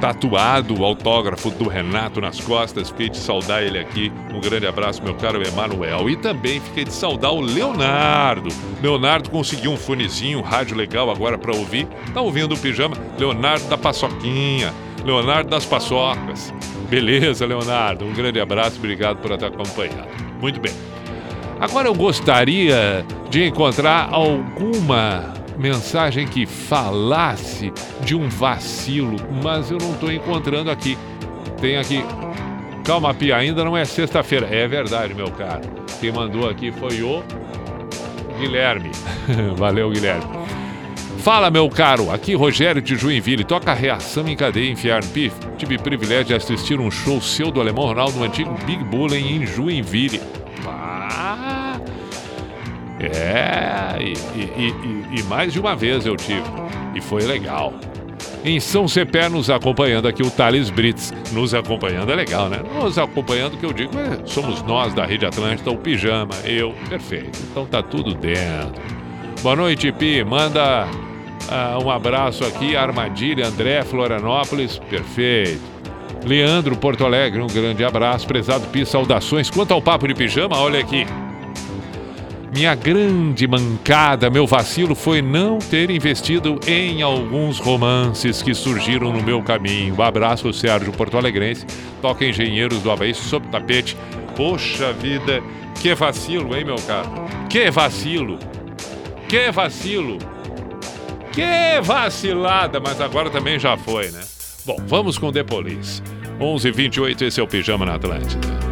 tatuado o autógrafo do Renato nas costas. Fiquei de saudar ele aqui. Um grande abraço, meu caro Emanuel. E também fiquei de saudar o Leonardo. Leonardo conseguiu um fonezinho, um rádio legal agora para ouvir. Tá ouvindo o pijama? Leonardo da Paçoquinha. Leonardo das Paçocas. Beleza, Leonardo. Um grande abraço, obrigado por estar acompanhando. Muito bem. Agora eu gostaria de encontrar alguma mensagem que falasse de um vacilo, mas eu não estou encontrando aqui. Tem aqui. Calma, Pia, ainda não é sexta-feira. É verdade, meu caro. Quem mandou aqui foi o Guilherme. [laughs] Valeu, Guilherme. Fala, meu caro. Aqui Rogério de Joinville. Toca a reação em cadeia Inferno. Pif, tive privilégio de assistir um show seu do Alemão Ronaldo no antigo Big Bullen em Joinville. Ah, é, e, e- e- e mais de uma vez eu tive. E foi legal. Em São Cepé, nos acompanhando aqui o Thales Brits. Nos acompanhando é legal, né? Nos acompanhando, que eu digo, é, somos nós da Rede Atlântica, o Pijama, eu. Perfeito. Então tá tudo dentro. Boa noite, Pi. Manda ah, um abraço aqui, Armadilha, André, Florianópolis. Perfeito. Leandro, Porto Alegre, um grande abraço. Prezado Pi, saudações. Quanto ao papo de pijama, olha aqui. Minha grande mancada, meu vacilo foi não ter investido em alguns romances que surgiram no meu caminho. Um abraço, Sérgio Porto Alegrense. Toca Engenheiros do Havaí sob tapete. Poxa vida, que vacilo, hein, meu caro? Que vacilo! Que vacilo! Que vacilada, mas agora também já foi, né? Bom, vamos com The Police. 11:28 esse é o Pijama na Atlântida.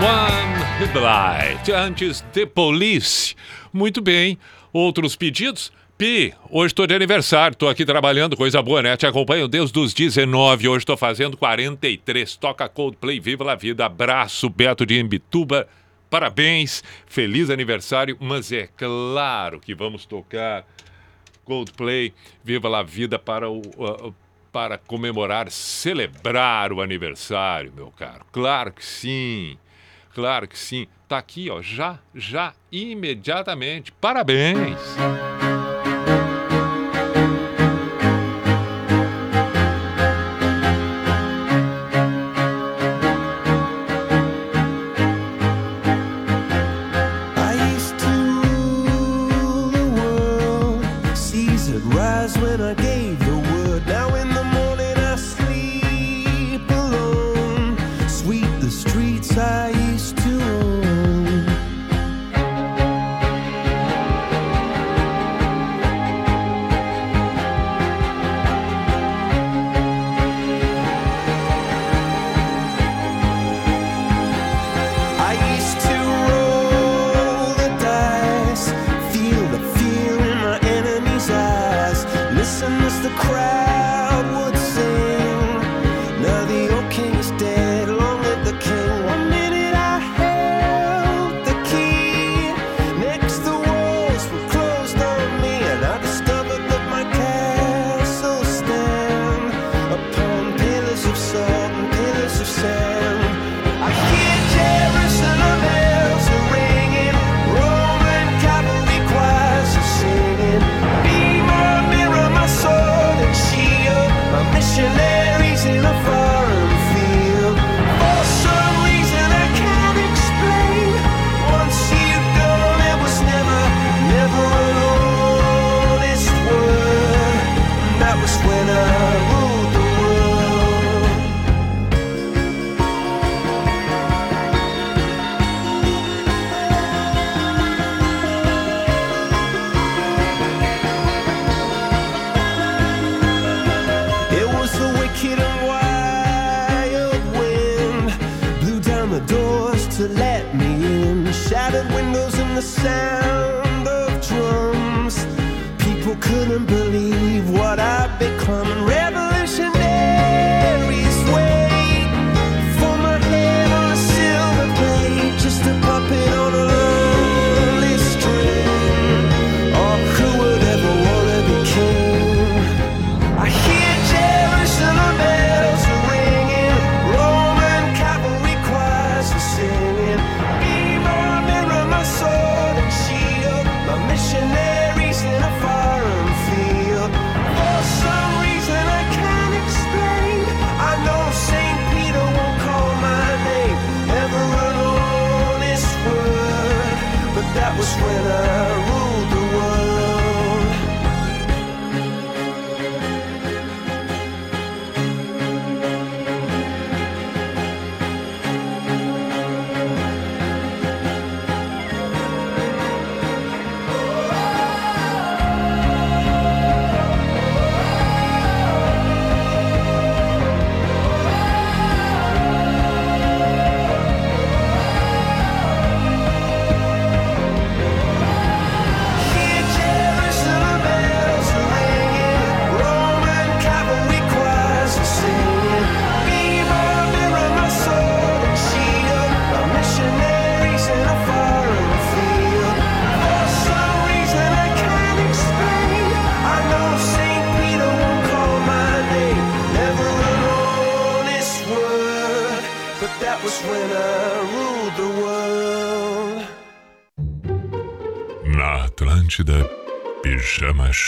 One Blight. Antes, The Police. Muito bem. Outros pedidos? Pi, hoje estou de aniversário, estou aqui trabalhando, coisa boa, né? Te acompanho desde os 19, hoje estou fazendo 43. Toca Coldplay, viva a vida. Abraço, Beto de Imbituba. Parabéns, feliz aniversário, mas é claro que vamos tocar Coldplay, viva a vida para o. Uh, para comemorar, celebrar o aniversário, meu caro. Claro que sim. Claro que sim. Tá aqui, ó, já, já, imediatamente. Parabéns!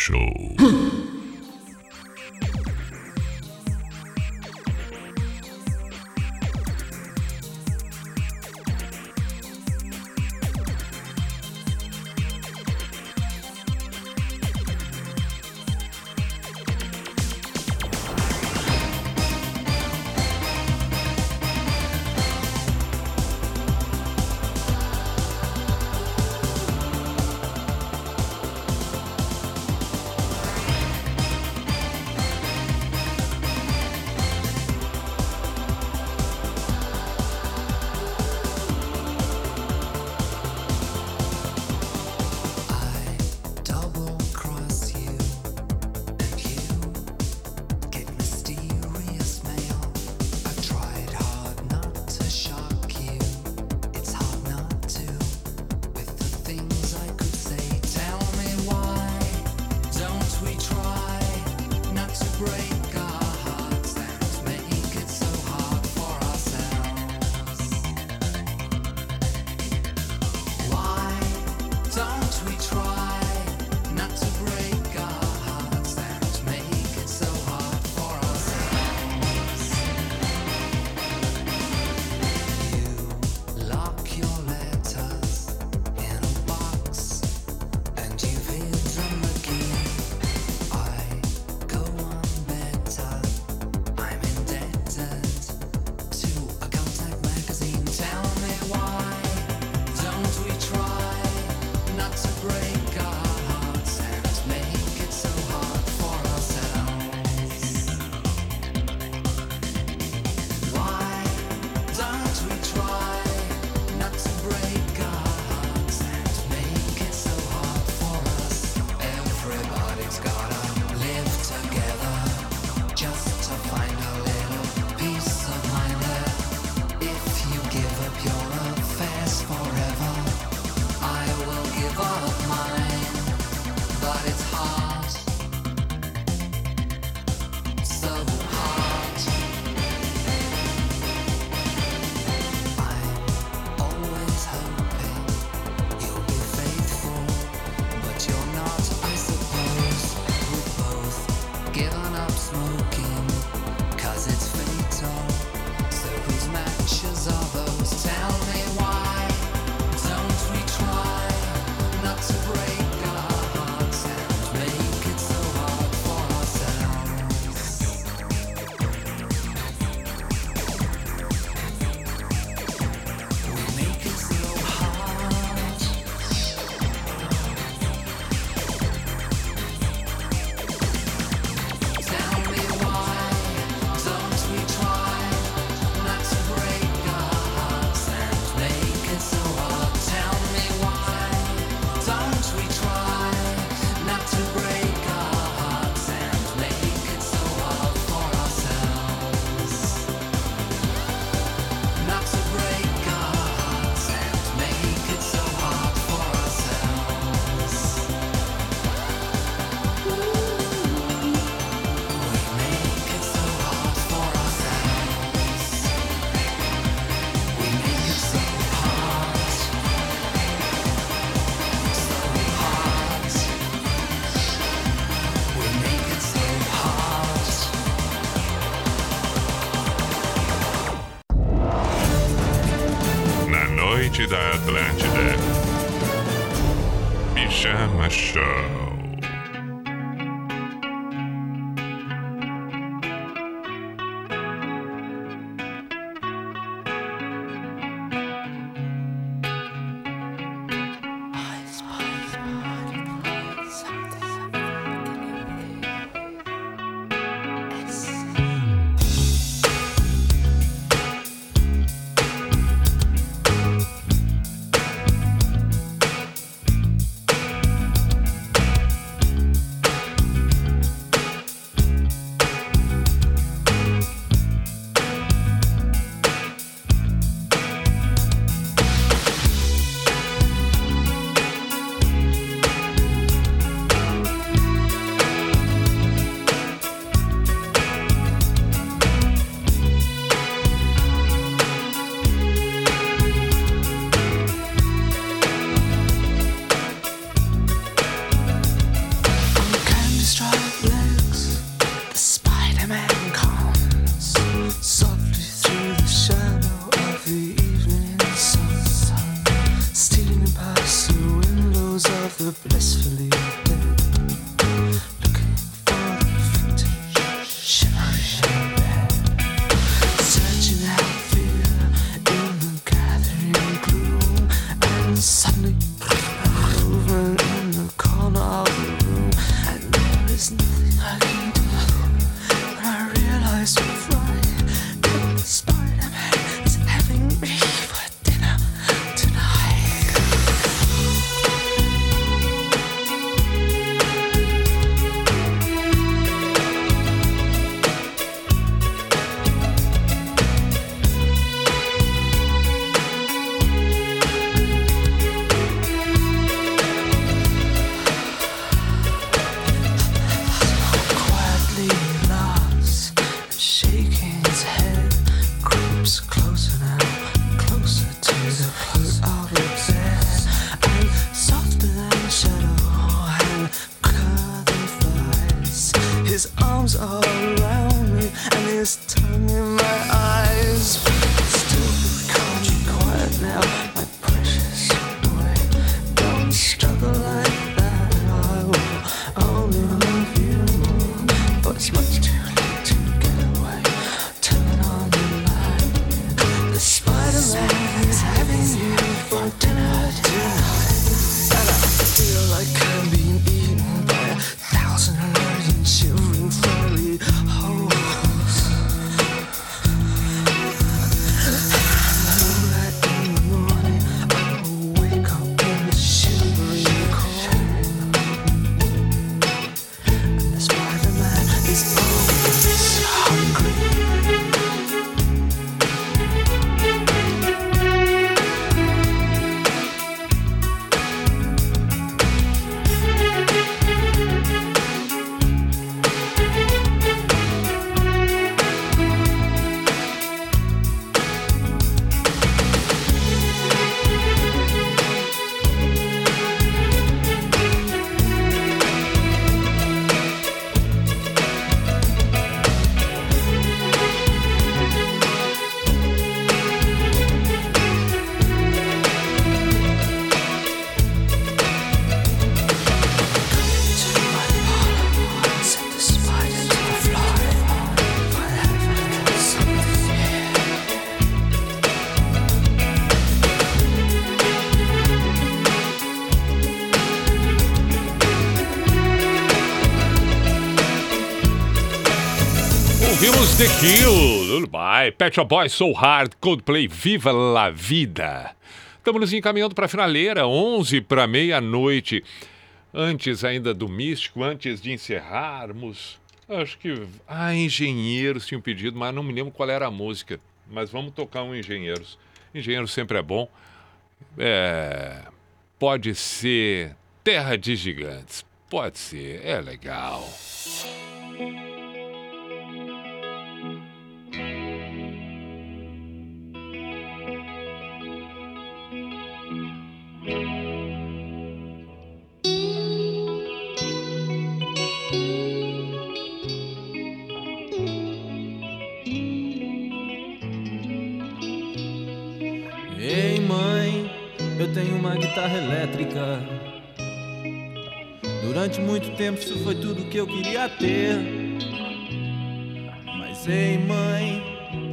Show. last The Kill, Lullaby, Pet Shop Boys, Soul Hard, Coldplay, Viva la Vida. Estamos nos encaminhando para a finaleira, 11 para meia-noite. Antes ainda do Místico, antes de encerrarmos, acho que... Ah, Engenheiros tinha um pedido, mas não me lembro qual era a música. Mas vamos tocar um Engenheiros. Engenheiros sempre é bom. É... Pode ser Terra de Gigantes. Pode ser, é legal. Ei, mãe, guitarra elétrica. Durante muito tempo isso foi tudo que eu queria ter. Mas ei, mãe,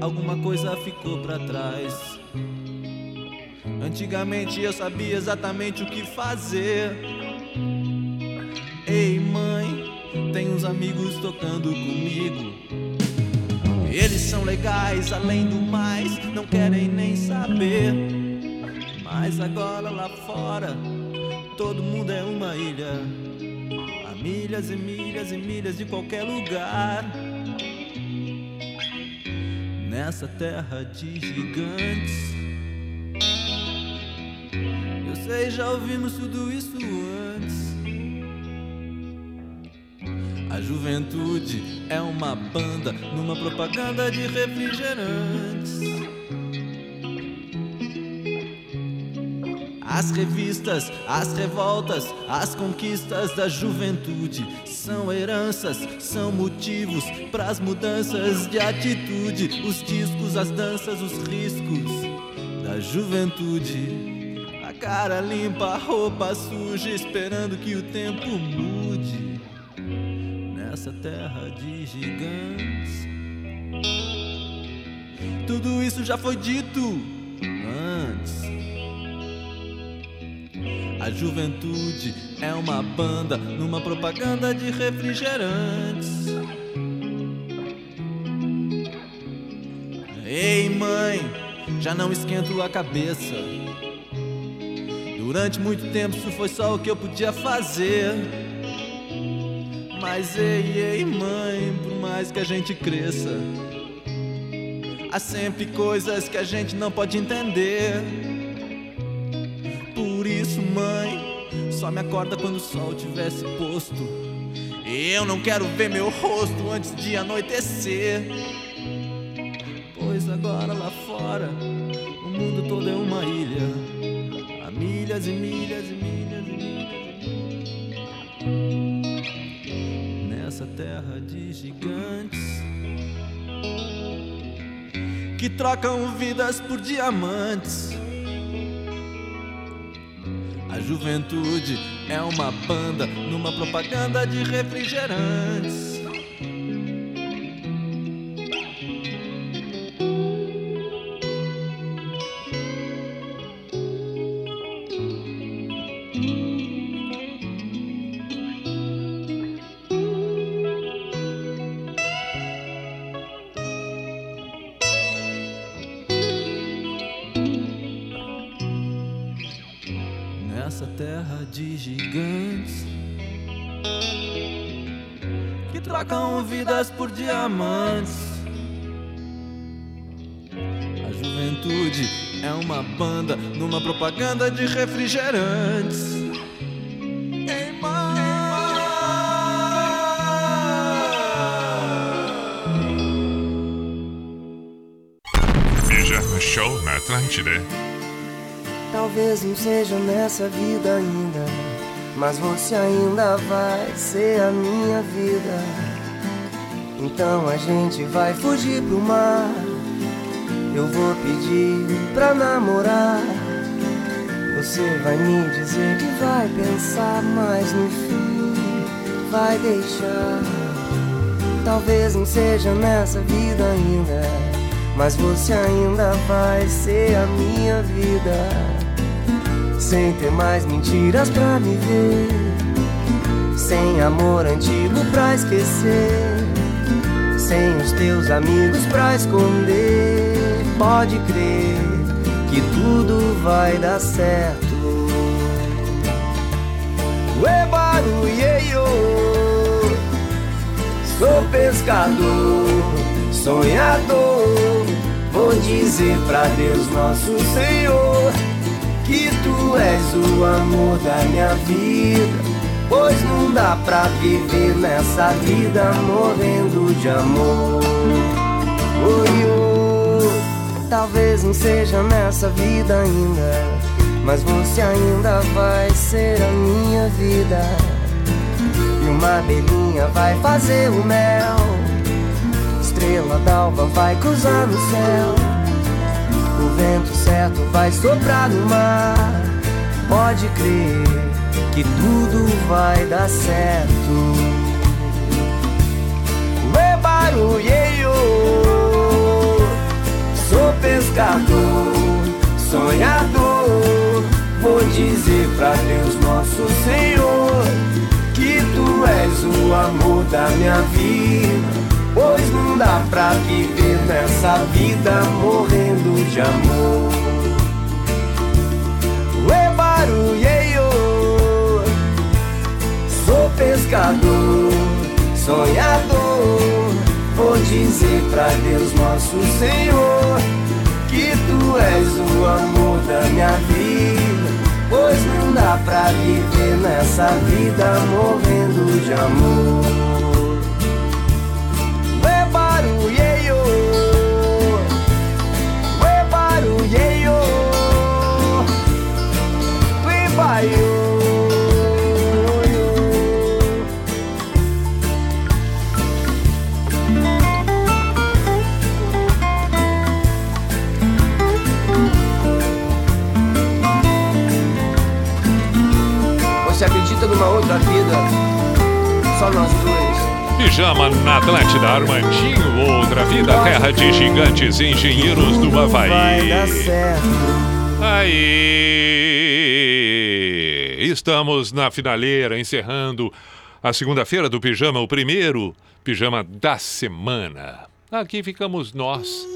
alguma coisa ficou pra trás. Antigamente eu sabia exatamente o que fazer. Ei, mãe, tem uns amigos tocando comigo. Eles são legais, além do mais, não querem nem saber. Mas agora lá fora, todo mundo é uma ilha. A milhas e milhas e milhas de qualquer lugar. Nessa terra de gigantes. Sei, já ouvimos tudo isso antes. A juventude é uma banda numa propaganda de refrigerantes. As revistas, as revoltas, as conquistas da juventude são heranças, são motivos para as mudanças de atitude. Os discos, as danças, os riscos da juventude. Cara limpa, a roupa suja, esperando que o tempo mude nessa terra de gigantes. Tudo isso já foi dito antes. A juventude é uma banda numa propaganda de refrigerantes. Ei, mãe, já não esquento a cabeça. Durante muito tempo isso foi só o que eu podia fazer. Mas ei, ei, mãe, por mais que a gente cresça, há sempre coisas que a gente não pode entender. Por isso, mãe, só me acorda quando o sol tivesse posto. Eu não quero ver meu rosto antes de anoitecer. Pois agora lá fora, o mundo todo é uma ilha. Milhas e milhas e milhas e milhas. Nessa terra de gigantes que trocam vidas por diamantes. A juventude é uma banda numa propaganda de refrigerantes. Trocam vidas por diamantes. A juventude é uma banda numa propaganda de refrigerantes. Show na Atlântida. Talvez não seja nessa vida ainda, mas você ainda vai ser a minha vida. Então a gente vai fugir pro mar. Eu vou pedir pra namorar. Você vai me dizer que vai pensar, mas no fim vai deixar. Talvez não seja nessa vida ainda, mas você ainda vai ser a minha vida. Sem ter mais mentiras pra me ver, sem amor antigo pra esquecer, sem os teus amigos pra esconder. Pode crer que tudo vai dar certo. Ué, barulheio, sou pescador, sonhador. Vou dizer pra Deus, nosso Senhor, que tu és o amor da minha vida. Pois não dá pra viver nessa vida morrendo de amor. Oi, talvez não seja nessa vida ainda, mas você ainda vai ser a minha vida. E uma abelhinha vai fazer o mel. Estrela d'alva vai cruzar no céu. O vento certo vai soprar no mar. pode crer que tudo vai dar certo. Ué, barulheio, sou pescador, sonhador. Vou dizer pra Deus, nosso Senhor, que tu és o amor da minha vida. Pois não dá pra viver nessa vida morrendo de amor. Pescador, sonhador. Vou dizer pra Deus, nosso Senhor, que tu és o amor da minha vida. Pois não dá pra viver nessa vida morrendo de amor. Ué, barulheio, ué, numa outra vida? Só nós dois. Pijama na Atlântida, Armandinho, outra vida, terra de gigantes engenheiros do Vai dar Havaí. certo. Aí, estamos na finaleira, encerrando a segunda-feira do Pijama, o primeiro Pijama da semana. Aqui ficamos nós,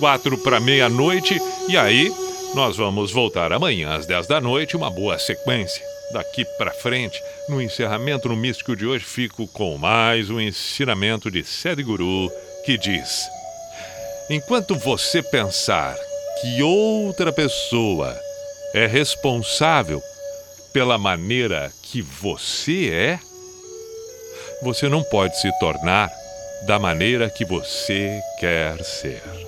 quatro para meia-noite, e aí nós vamos voltar amanhã às 10 da noite, uma boa sequência. Daqui para frente, no encerramento no Místico de hoje, fico com mais um ensinamento de Sadhguru que diz: Enquanto você pensar que outra pessoa é responsável pela maneira que você é, você não pode se tornar da maneira que você quer ser.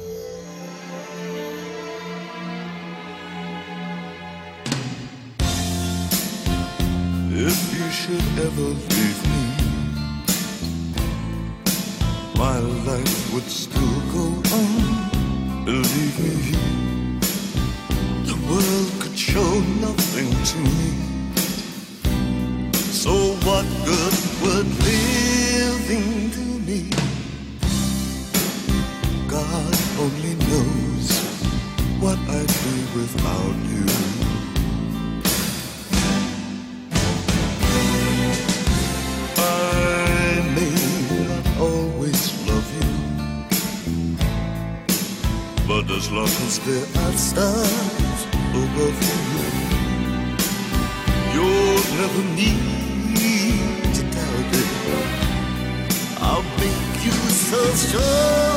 Should ever leave me, my life would still go on. Believe me, the world could show nothing to me. So what good would living do me? God only knows what I'd be without you. As long as there are stars above you, you'll never need to doubt it. I'll make you so sure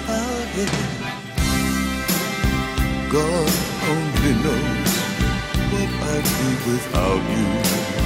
about it. God only knows what I'd be without you.